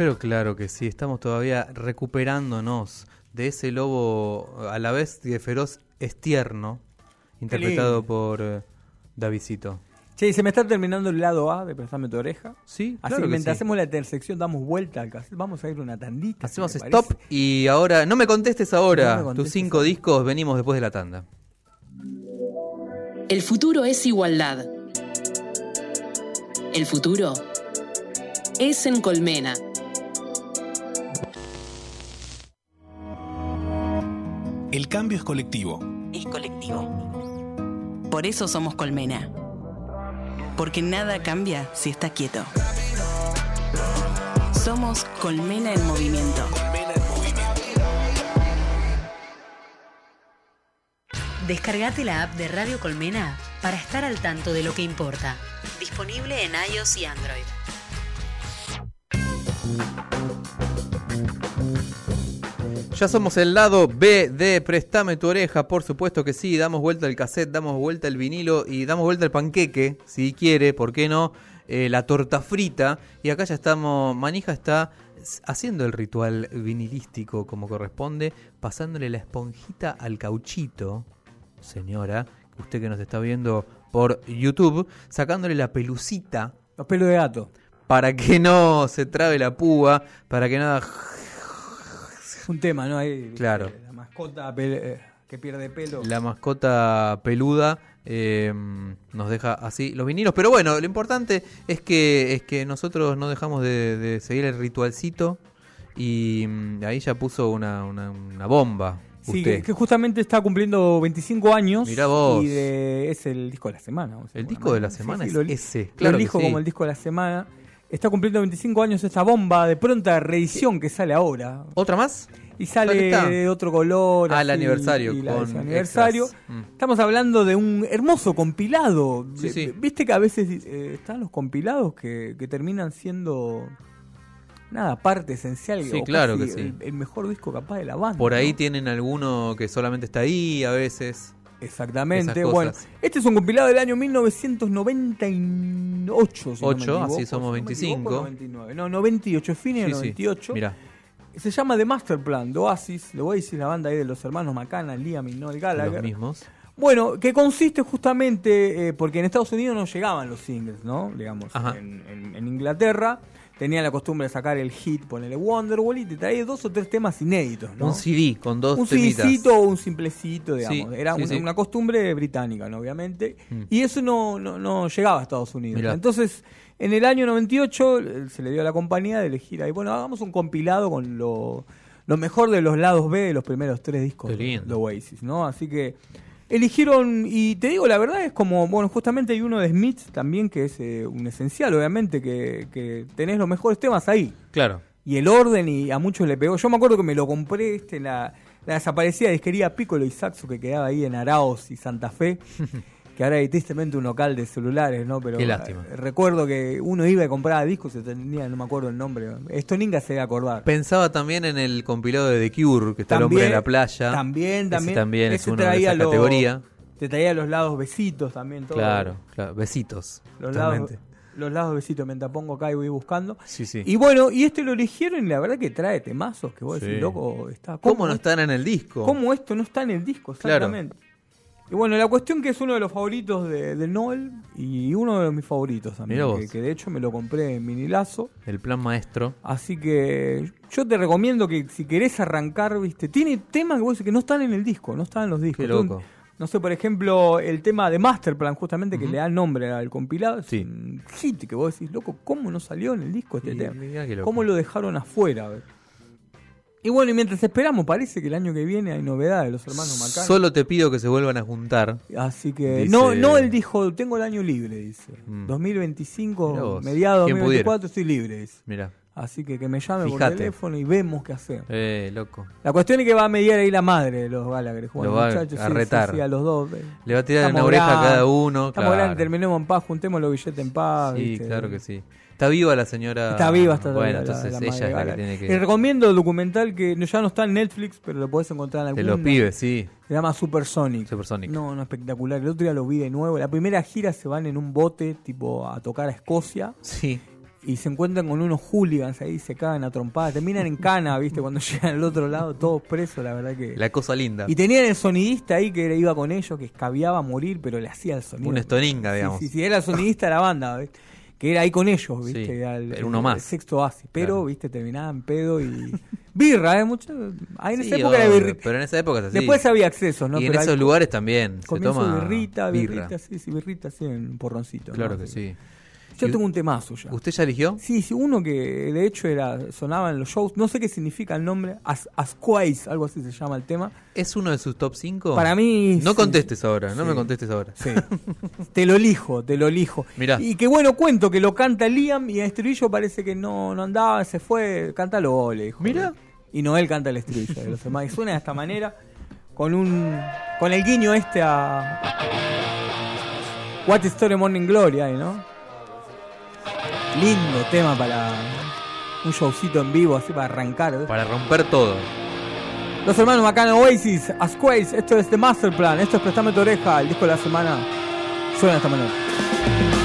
Pero claro que sí, estamos todavía recuperándonos de ese lobo a la vez de feroz es tierno, interpretado por eh, Davidcito. Che, se me está terminando el lado A de Prestame tu oreja. Sí, Así claro que mientras sí. hacemos la intersección, damos vuelta al cassette. Vamos a ir una tandita. Hacemos stop parece. y ahora, no me contestes ahora, No me contestes tus cinco ahora. discos venimos después de la tanda. El futuro es igualdad. El futuro es en Colmena. Cambio es colectivo. es colectivo. Por eso somos Colmena. Porque nada cambia si está quieto. Somos Colmena en movimiento. Descargate la app de Radio Colmena para estar al tanto de lo que importa. Disponible en iOS y Android. Ya somos el lado B de Préstame tu oreja, por supuesto que sí. Damos vuelta el cassette, damos vuelta el vinilo y damos vuelta el panqueque, si quiere, ¿por qué no? Eh, la torta frita. Y acá ya estamos, Manija está haciendo el ritual vinilístico como corresponde, pasándole la esponjita al cauchito, señora, usted que nos está viendo por YouTube, sacándole la pelucita Los pelos de gato. para que no se trabe la púa, para que nada... Un tema, ¿no? Ahí, Claro. eh, La mascota eh, que pierde pelo. La mascota peluda eh, nos deja así los vinilos. Pero bueno, lo importante es que, es que nosotros no dejamos de, de seguir el ritualcito. Y mm, ahí ya puso una, una, una bomba. Sí, que, que justamente está cumpliendo 25 años. Mirá vos. Y de- es el disco de la semana. El disco de la semana sí, es lo ese. Lo Claro que elijo sí. como el disco de la semana. Está cumpliendo 25 años esta bomba de pronta reedición que sale ahora. ¿Otra más? Y sale de otro color. Ah, el así, aniversario, y con aniversario. Mm. Estamos hablando de un hermoso compilado. Sí, sí. Viste que a veces eh, están los compilados que, que terminan siendo. Nada, parte esencial. Sí, o claro casi que sí. El, el mejor disco capaz de la banda. Por ahí ¿no? tienen alguno que solamente está ahí a veces. Exactamente. Bueno, este es un compilado del año 1998. Si no me Ocho, equivoco, así si somos no me 25. equivoco, 99. No, 98, fines de Sí, sí. 98. Mirá. Se llama The Master Plan, de Oasis, de Oasis, la banda ahí de los hermanos McCann, Liam y Noel Gallagher. Los mismos. Bueno, que consiste justamente, eh, porque en Estados Unidos no llegaban los singles, ¿no? Digamos, Ajá. en, en- en Inglaterra tenían la costumbre de sacar el hit, ponerle Wonderwall y te traía dos o tres temas inéditos, ¿no? Un CD con dos un. CDcito o un simplecito, digamos. Sí, Era sí, una, sí. una costumbre británica, ¿no? obviamente. Mm. Y eso no, no, no llegaba a Estados Unidos. Mirá. Entonces, en el año 98 eh, se le dio a la compañía de elegir ahí, bueno, hagamos un compilado con lo, lo mejor de los lados B de los primeros tres discos de Oasis, ¿no? Así que eligieron, y te digo, la verdad es como, bueno, justamente hay uno de Smith también que es eh, un esencial, obviamente, que, que tenés los mejores temas ahí Claro. y el orden y a muchos le pegó. Yo me acuerdo que me lo compré este en la, la desaparecida disquería Piccolo y Saxo que quedaba ahí en Araos y Santa Fe, <laughs> que ahora hay tristemente un local de celulares, ¿no? Pero Qué lástima. eh, recuerdo que uno iba y compraba discos y tenía, no me acuerdo el nombre. Esto Ninga se debe acordar. Pensaba también en el compilado de The Cure, que está el hombre de la playa. También, Ese también. también es uno de esa los- categoría. Te traía los lados besitos también. Todo. Claro, claro. Besitos. Los lados, los lados besitos, me pongo acá y voy buscando. Sí, sí. Y bueno, y este lo eligieron y la verdad que trae temazos que vos Sí. decís, loco, está. ¿Cómo no esto- están en el disco? ¿Cómo esto no está en el disco? Claro. Y bueno, la cuestión que es uno de los favoritos de, de Noel y uno de mis favoritos también. Que, que de hecho me lo compré en Minilazo. El plan maestro. Así que yo te recomiendo que si querés arrancar, viste, tiene temas que vos decís que no están en el disco, no están en los discos. Qué loco. No sé, por ejemplo, el tema de Masterplan, justamente, que le da nombre al compilado, es Sí. un hit que vos decís, loco, ¿cómo no salió en el disco este Y tema? ¿Cómo lo dejaron afuera? Y bueno, y mientras esperamos, parece que el año que viene hay novedades de los hermanos Macán. Solo te pido que se vuelvan a juntar. Así que, Dice- no, no, él dijo, tengo el año libre, dice. Mm. 2025, Mirá vos. mediados ¿Quién 2024, estoy libre, dice. Mira. Así que que me llame por teléfono y vemos qué hacer. Eh, loco. La cuestión es que va a mediar ahí la madre de los Gallagher. Bueno, Lo va muchachos, a sí, retar. sí, a los dos. eh. Le va a tirar Estamos una oreja a cada uno. Estamos claro. grandes, terminemos en paz, juntemos los billetes en paz. Sí, ¿viste? claro que sí. Está viva la señora. Está viva hasta Bueno, la, entonces la ella madre es la que tiene que. recomiendo el documental que ya no está en Netflix, pero lo podés encontrar en De algún... los pibes, sí. Se llama Supersonic. Supersonic. No, no, espectacular. El otro día lo vi de nuevo. La primera gira se van en un bote, tipo, a tocar a Escocia. Sí. Y se encuentran con unos hooligans ahí, se cagan a trompadas. Terminan en cana, <laughs> ¿viste? Cuando llegan al otro lado, todos presos, la verdad que... La cosa linda. Y tenían el sonidista ahí que iba con ellos, que escabiaba a morir, pero le hacía el sonido. Un estoninga, digamos. Sí, sí, sí, era el sonidista de la banda, ¿viste? Que era ahí con ellos, ¿viste? Sí, Era el, era uno el- más. el sexto asi. Pero, Claro. ¿viste? Terminaba en pedo y. <laughs> Birra, ¿eh? Mucho. Ahí en Sí, esa época era birri- Pero en esa época es así. Después había accesos, ¿no? Y en Pero esos lugares también. Se toma birrita, birra. birrita, sí, sí, birrita, sí, en un porroncito. Claro ¿no? que sí. Yo ¿Y tengo un temazo ya. ¿Usted ya eligió? Sí, sí, uno que de hecho era sonaba en los shows, no sé qué significa el nombre, As, algo así se llama el tema. ¿Es uno de sus top 5? Para mí, No sí. contestes ahora, no Sí. me contestes ahora. Sí. <laughs> te lo elijo, te lo elijo. Mirá. Y qué bueno cuento que lo canta Liam y el estribillo parece que no, no andaba, se fue, cántalo, le dijo. Mirá. Y Noel canta el estribillo de los demás. Y suena de esta manera, con un con el guiño este a What Story Morning Glory ahí, ¿no? Lindo tema para un showcito en vivo, así para arrancar. ¿ves? Para romper todo. Los hermanos Macana Oasis, Asquace, esto es The Master Plan, esto es Prestame tu oreja, el disco de la semana suena de esta manera.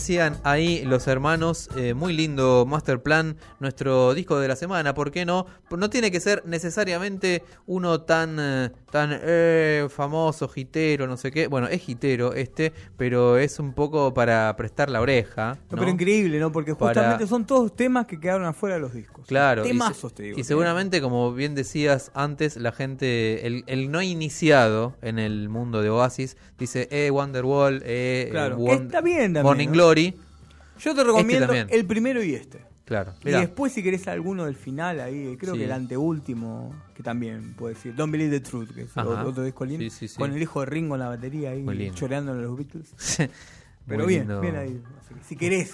Decían ahí los hermanos, eh, muy lindo Master Plan, nuestro disco de la semana, ¿por qué no? No tiene que ser necesariamente uno tan, eh, tan eh, famoso, gitero, no sé qué. Bueno, es gitero este, pero es un poco para prestar la oreja. Pero increíble, ¿no? Porque Para- justamente son todos temas que quedaron afuera de los discos. Claro, y, Temazos, te digo. y seguramente, como bien decías antes, la gente, el, el no iniciado en el mundo de Oasis, dice, eh, Wonderwall, eh, Claro, Won- que está bien también, Morning ¿no? Glory. Yo te recomiendo también. el primero y este. Claro, Y después, si querés alguno del final, ahí creo Sí. que el anteúltimo, que también puede decir. Don't Believe the Truth, que es Ajá. otro, otro disco lindo. Sí, sí, sí. Con el hijo de Ringo en la batería ahí, choreando en los Beatles. <laughs> Pero bien, lindo. bien ahí. Así que si querés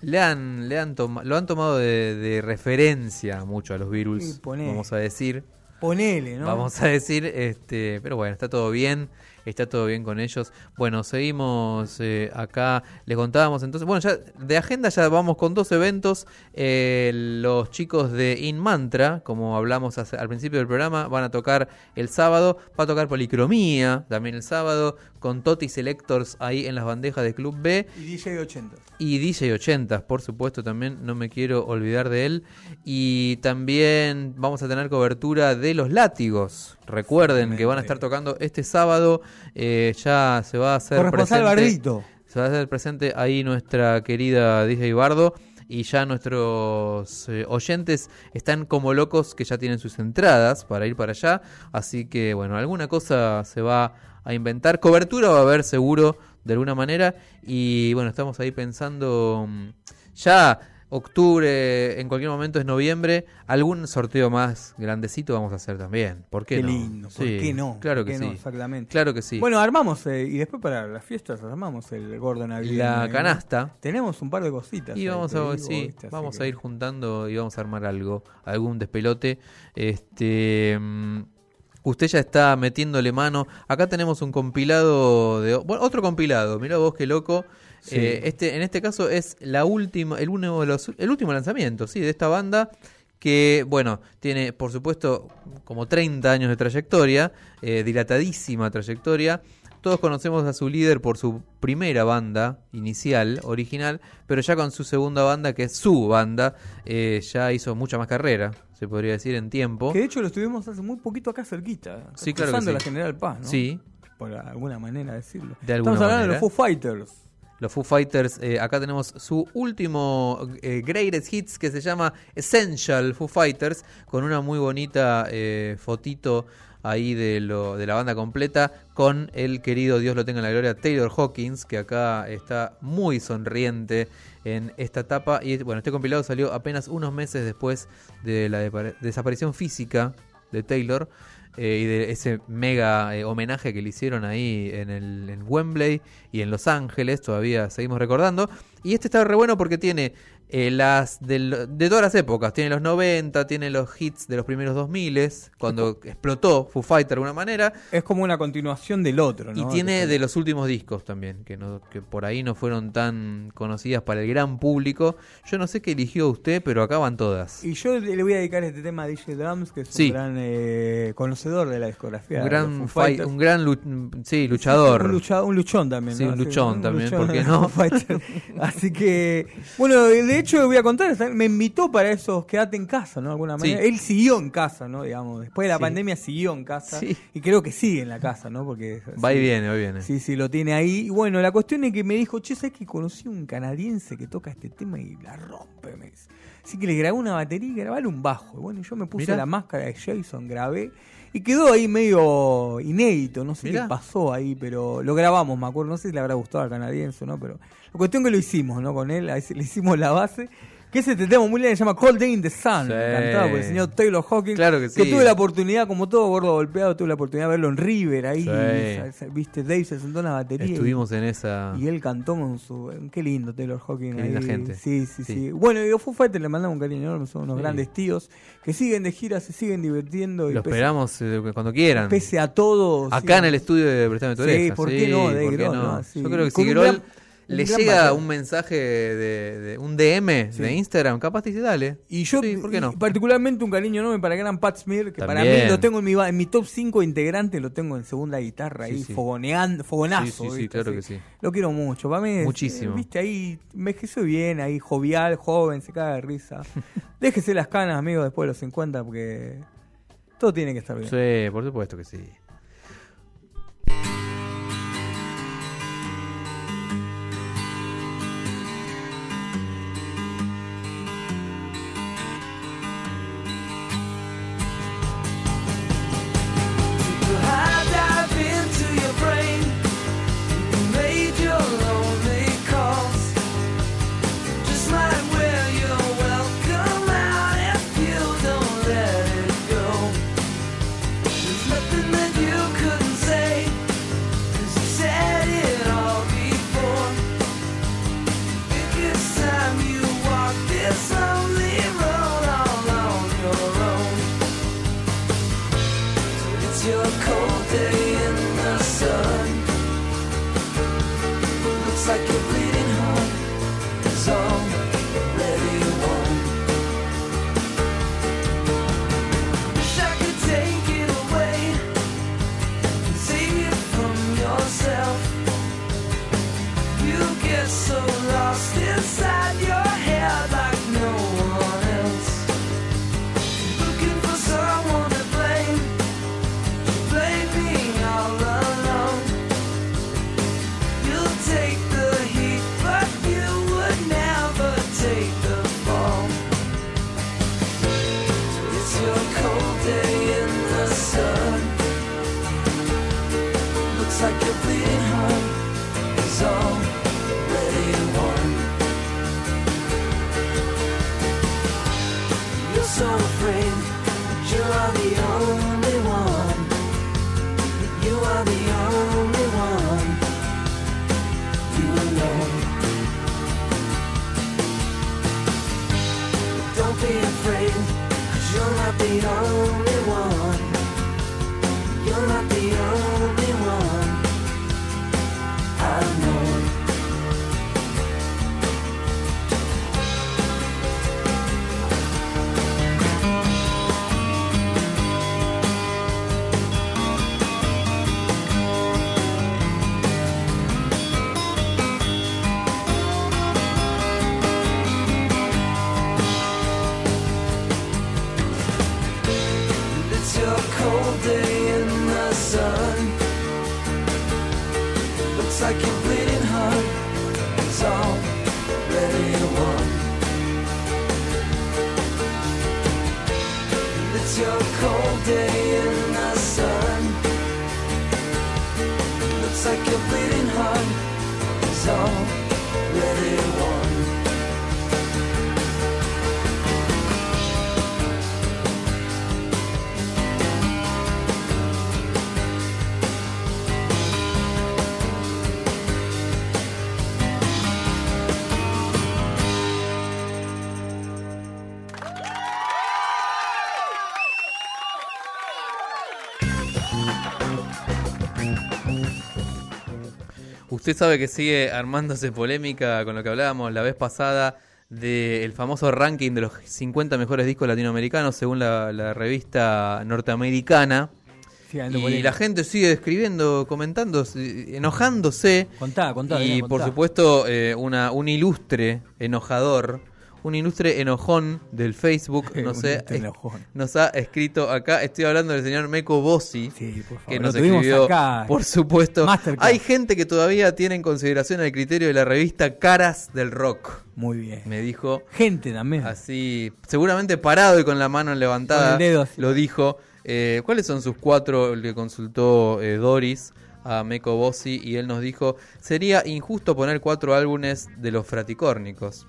Le han, le han lo han tomado de, de referencia mucho a los virus, Sí, poné. vamos a decir. Ponele, ¿no? Vamos a decir, este, pero bueno, está todo bien, está todo bien con ellos. Bueno, seguimos eh, acá, les contábamos entonces, bueno, ya de agenda ya vamos con dos eventos. Eh, los chicos de In Mantra, como hablamos hace- al principio del programa, van a tocar el sábado, va a tocar Policromía también el sábado, con Toti Selectors ahí en las bandejas de Club B. Y DJ 80. Y DJ 80, por supuesto, también no me quiero olvidar de él. Y también vamos a tener cobertura de los látigos. Recuerden que van a estar tocando este sábado. eh, ya se va a hacer Corresponsal presente. Bardito. Se va a hacer presente ahí nuestra querida DJ Bardo. Y ya nuestros eh, oyentes están como locos que ya tienen sus entradas para ir para allá. Así que, bueno, alguna cosa se va a inventar. Cobertura va a haber seguro de alguna manera. Y bueno, estamos ahí pensando mm, ya octubre, en cualquier momento es noviembre, algún sorteo más grandecito vamos a hacer también. ¿Por qué, Qué no? lindo, ¿por Sí, qué no? Claro ¿Por que sí. Exactamente. Claro que sí. Bueno, armamos, eh, y después para las fiestas armamos el gordo navideño. La canasta. Tenemos un par de cositas. Y vamos a, digo, sí, ¿viste? Así vamos que- a ir juntando y vamos a armar algo, algún despelote. Este, mm, usted ya está metiéndole mano. Acá tenemos un compilado de, bueno, otro compilado. Mira vos qué loco. Sí. Eh, este, en este caso es la última, el uno de los, el último lanzamiento, sí, de esta banda que, bueno, tiene, por supuesto, como 30 años de trayectoria, eh, dilatadísima trayectoria. Todos conocemos a su líder por su primera banda inicial, original, pero ya con su segunda banda, que es su banda, eh, ya hizo mucha más carrera, se podría decir, en tiempo. Que de hecho lo estuvimos hace muy poquito acá cerquita. Sí, claro sí. la General Paz, ¿no? Sí. Por alguna manera decirlo. De alguna Estamos hablando manera. de los Foo Fighters. Los Foo Fighters, eh, acá tenemos su último eh, Greatest Hits que se llama Essential Foo Fighters, con una muy bonita eh, fotito ahí de, lo, de la banda completa, con el querido, Dios lo tenga en la gloria, Taylor Hawkins, que acá está muy sonriente en esta etapa. Y bueno, este compilado salió apenas unos meses después de la desaparición física de Taylor. eh, y de ese mega eh, homenaje que le hicieron ahí en, el, en Wembley y en Los Ángeles, todavía seguimos recordando. Y este está re bueno porque tiene eh, las del- de todas las épocas, tiene los 90, tiene los hits de los primeros 2000, cuando explotó Foo Fighter de alguna manera. Es como una continuación del otro, ¿no? Y tiene Que- de los últimos discos también, que, no, que por ahí no fueron tan conocidas para el gran público. Yo no sé qué eligió usted, pero acá van todas. Y yo le voy a dedicar este tema a DJ Drums, que es Sí. un gran eh, conocedor de la discografía. Un de gran, fight- un sí, luchador. Un, lucha- un luchón también. Sí, ¿no? un luchón también, ¿por qué de no? <laughs> Así que, bueno, de hecho voy a contar, me invitó para esos quédate en casa, ¿no? De alguna Sí. manera. Él siguió en casa, ¿no? Digamos, después de la Sí. pandemia siguió en casa. Sí. Y creo que sigue en la casa, ¿no? Porque Va y viene, va y viene. Sí, sí, lo tiene ahí. Y bueno, la cuestión es que me dijo, che, ¿sabes que conocí un canadiense que toca este tema y la rompe? Me dice. Así que le grabé una batería y grabale un bajo. Y bueno, yo me puse Mirá. la máscara de Jason, grabé. Y quedó ahí medio inédito, no sé Mirá. qué pasó ahí, pero lo grabamos, me acuerdo. No sé si le habrá gustado al canadiense o no, pero la cuestión que lo hicimos, ¿no? Con él, le hicimos la base. Que ese tema muy lindo se llama Cold Day in the Sun, Sí. cantado por el señor Taylor Hawkins. Claro que sí. tuve la oportunidad, como todo gordo golpeado, tuve la oportunidad de verlo en River ahí. Sí. Viste, Dave se sentó en la batería. y- Estuvimos en esa. y él cantó con su. Qué lindo Taylor Hawkins. Qué linda ahí. gente. Sí, sí, sí, Sí. Bueno, y Fighters le mandamos un cariño enorme. Son unos grandes tíos que siguen de gira, se siguen divirtiendo. y Lo pese- esperamos eh, cuando quieran. Pese a todo. Acá en el estudio de Prestame Sí. ¿por qué no? Yo creo que si le llega un mensaje de, de- un DM Sí. de Instagram, capaz te dice dale. Y yo, Sí, ¿por qué no? y particularmente un cariño enorme para el gran Pat Smear, que para mí lo tengo en mi, ba- en mi top 5 integrantes, lo tengo en segunda guitarra Sí, ahí, fogoneando, fogonazo. Sí, sí, sí, ¿viste? claro que sí. Lo quiero mucho. Para mí es, Muchísimo. eh, Viste, ahí envejeció bien, ahí jovial, joven, se caga de risa. <laughs> Déjese las canas, amigo, después de los 50, porque todo tiene que estar bien. Sí, por supuesto que sí. Cold day in the sun. Looks like your bleeding heart is already won. It's your cold day in the sun. Looks like your bleeding heart is already Usted sabe que sigue armándose polémica con lo que hablábamos la vez pasada del famoso ranking de los 50 mejores discos latinoamericanos según la, la revista norteamericana. Sí, Y polémica. la gente sigue escribiendo, comentando, si- enojándose. Contá, contá, Y por supuesto, eh, una, un ilustre enojador, un ilustre enojón del Facebook, no <laughs> Un sé, ilustre es- enojón. nos ha escrito acá. Estoy hablando del señor Meco Bossi, Sí, por favor. que nos escribió, acá. por supuesto. Masterclass. Hay gente que todavía tiene en consideración el criterio de la revista Caras del Rock. Muy bien. Me dijo Gente también. así, seguramente parado y con la mano levantada, Con el dedo así. lo dijo. Eh, ¿Cuáles son sus cuatro? Le consultó eh, Doris a Meco Bossi y él nos dijo, sería injusto poner cuatro álbumes de los fraticórnicos.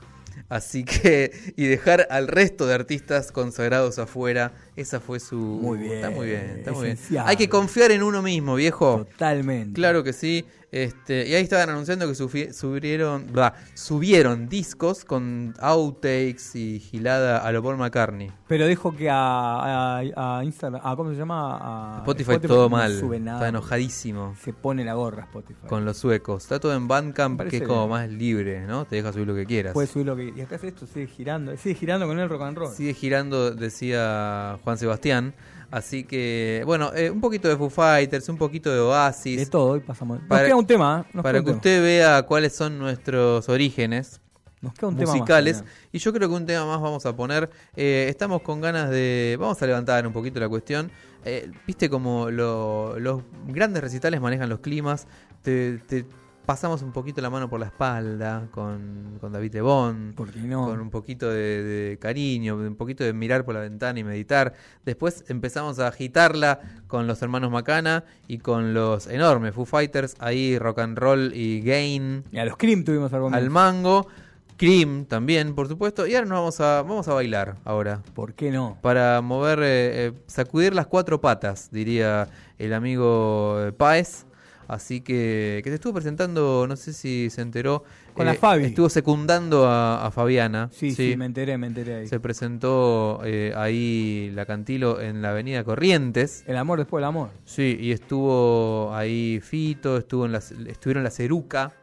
Así que, y dejar al resto de artistas consagrados afuera, esa fue su... Muy bien, Está muy bien, está muy bien. Hay que confiar en uno mismo, viejo. Totalmente. Claro que sí. Este, y ahí estaban anunciando que subieron, bla, subieron discos con outtakes y gilada a lo Paul McCartney. Pero dijo que a, a, a Instagram, a, ¿cómo se llama? A Spotify, todo no mal. sube nada. Está enojadísimo Se pone la gorra Spotify. con los suecos. Está todo en Bandcamp, que es como bien. más libre, ¿no? Te deja subir lo que quieras. Puedes subir lo que Y acá esto, sigue girando. Sigue girando con el rock and roll. Sigue girando, decía Juan Sebastián. Así que, bueno, eh, un poquito de Foo Fighters, un poquito de Oasis. De todo, hoy pasamos. Nos Para- queda un tema. ¿eh? Nos para que usted vea cuáles son nuestros orígenes. Nos queda un tema más, musicales. Y yo creo que un tema más vamos a poner. Eh, estamos con ganas de. Vamos a levantar un poquito la cuestión. Eh, Viste como lo- los grandes recitales manejan los climas. Te, te pasamos un poquito la mano por la espalda con, con David Lebón. ¿Por qué no? Con un poquito de, de cariño, un poquito de mirar por la ventana y meditar. Después empezamos a agitarla con los hermanos Macana y con los enormes Foo Fighters. Ahí rock and roll y gain Y a los Cream tuvimos algo al mango. Cream también, por supuesto. Y ahora nos vamos a, vamos a bailar ahora. ¿Por qué no? Para mover, eh, eh, sacudir las cuatro patas, diría el amigo eh, Páez. Así que, que se estuvo presentando, no sé si se enteró. eh, Con la Fabi. Estuvo secundando a, a Fabiana. Sí, sí, me enteré, me enteré ahí. Se presentó eh, ahí la Cantilo en la avenida Corrientes. El amor después del amor. Sí, y estuvo ahí Fito, estuvo en la, estuvieron la Ceruca,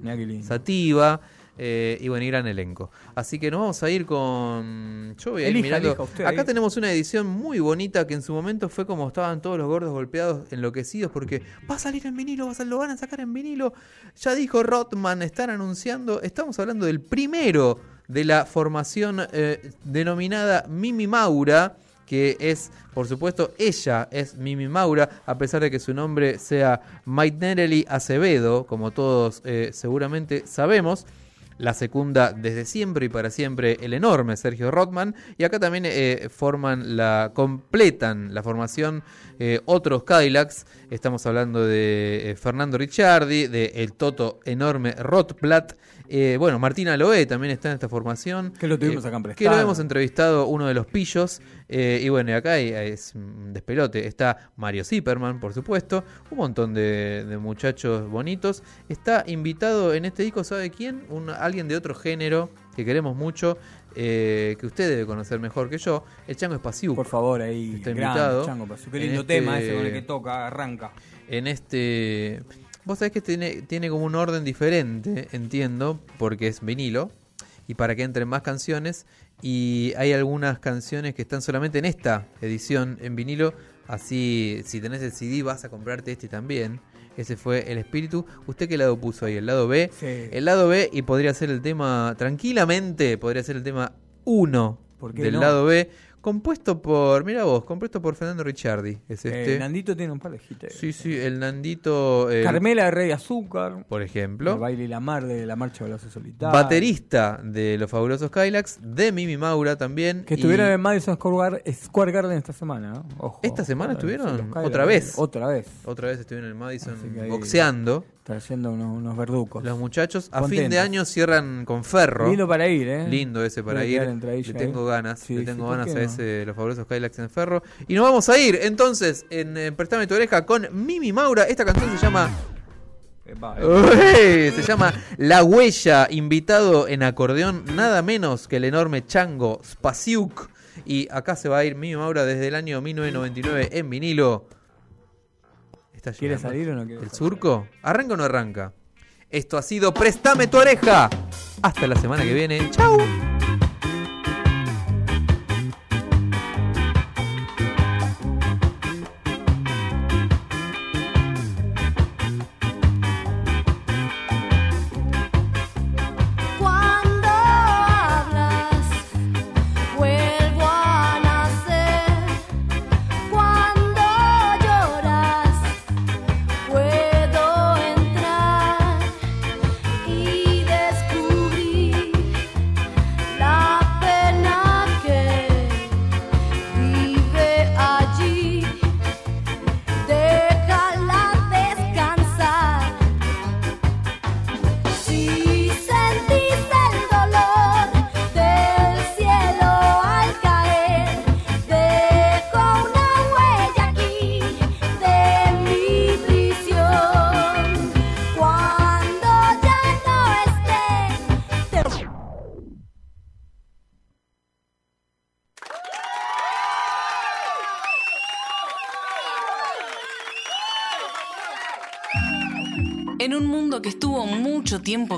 Mirá qué lindo. Sativa. Eh, y bueno, y gran elenco. Así que nos vamos a ir con. Yo voy a ir Elija, mirando. elija usted Acá ahí. tenemos una edición muy bonita que en su momento fue como estaban todos los gordos golpeados, enloquecidos, porque va a salir en vinilo, va a sal- lo van a sacar en vinilo. Ya dijo Rotman, están anunciando. Estamos hablando del primero de la formación eh, denominada Mimi Maura que es, por supuesto, ella es Mimi Maura, a pesar de que su nombre sea Maitnerely Acevedo, como todos eh, seguramente sabemos. La secunda desde siempre y para siempre el enorme Sergio Rotman. Y acá también eh, forman la, completan la formación eh, otros Cadillacs. Estamos hablando de eh, Fernando Ricciardi, de el Toto enorme Rotplat. Eh, bueno, Martina Loé también está en esta formación. Que lo tuvimos Eh, acá en Que lo Prestado. hemos entrevistado uno de los pillos. eh, y bueno, acá hay- es un despelote. Está Mario Zipperman, por supuesto. Un montón de, de muchachos bonitos. Está invitado en este disco, ¿sabe quién? Un, alguien de otro género que queremos mucho. eh, que usted debe conocer mejor que yo. El Chango Espaciu. Por favor, ahí. Está invitado. Chango Espaciu. Qué lindo este- tema ese con el que toca, arranca. en este. Vos sabés que tiene, tiene como un orden diferente, entiendo, porque es vinilo. Y para que entren más canciones. Y hay algunas canciones que están solamente en esta edición en vinilo. Así, si tenés el CD, vas a comprarte este también. Ese fue el espíritu. ¿Usted qué lado puso ahí? ¿El lado B? Sí. El lado B, y podría ser el tema, tranquilamente, podría ser el tema 1 ¿Por qué del no? lado B. Compuesto por, mira vos, compuesto por Fernando Ricciardi. Es este. Eh, Nandito tiene un par de hits. Sí, sí, el Nandito. eh, Carmela Rey Azúcar. Por El ejemplo. baile y la mar de la marcha de los solitarios. Baterista de los fabulosos Kylax. De Mimi Maura también. Que y estuvieron en Madison Square Gar- Square Garden esta semana, ¿no? Ojo. ¿Esta semana estuvieron? Kylax. ¿Otra vez? Otra vez. Otra vez estuvieron en Madison que ahí- boxeando. Trayendo unos, unos verducos. Los muchachos a fin de año cierran con ferro. Lindo para ir, ¿eh? Lindo ese para ir. Le tengo ahí. ganas. Sí, le tengo ¿por ganas a no? ese los fabulosos Kylax en ferro. Y nos vamos a ir entonces en eh, Préstame tu oreja con Mimi Maura. Esta canción se llama. Epa, Se llama La Huella, invitado en acordeón, nada menos que el enorme chango Spasiuk. Y acá se va a ir Mimi Maura desde el año 1999 en vinilo. ¿Está ¿Quiere salir o no quiere ¿El salir? surco? ¿Arranca o no arranca? Esto ha sido Préstame tu oreja. Hasta la semana que viene. ¡Chau!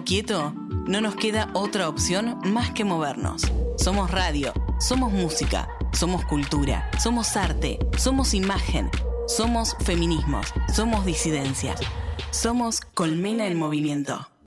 Quieto, no nos queda otra opción más que movernos. Somos radio, somos música, somos cultura, somos arte, somos imagen, somos feminismos, somos disidencia. Somos Colmena en Movimiento.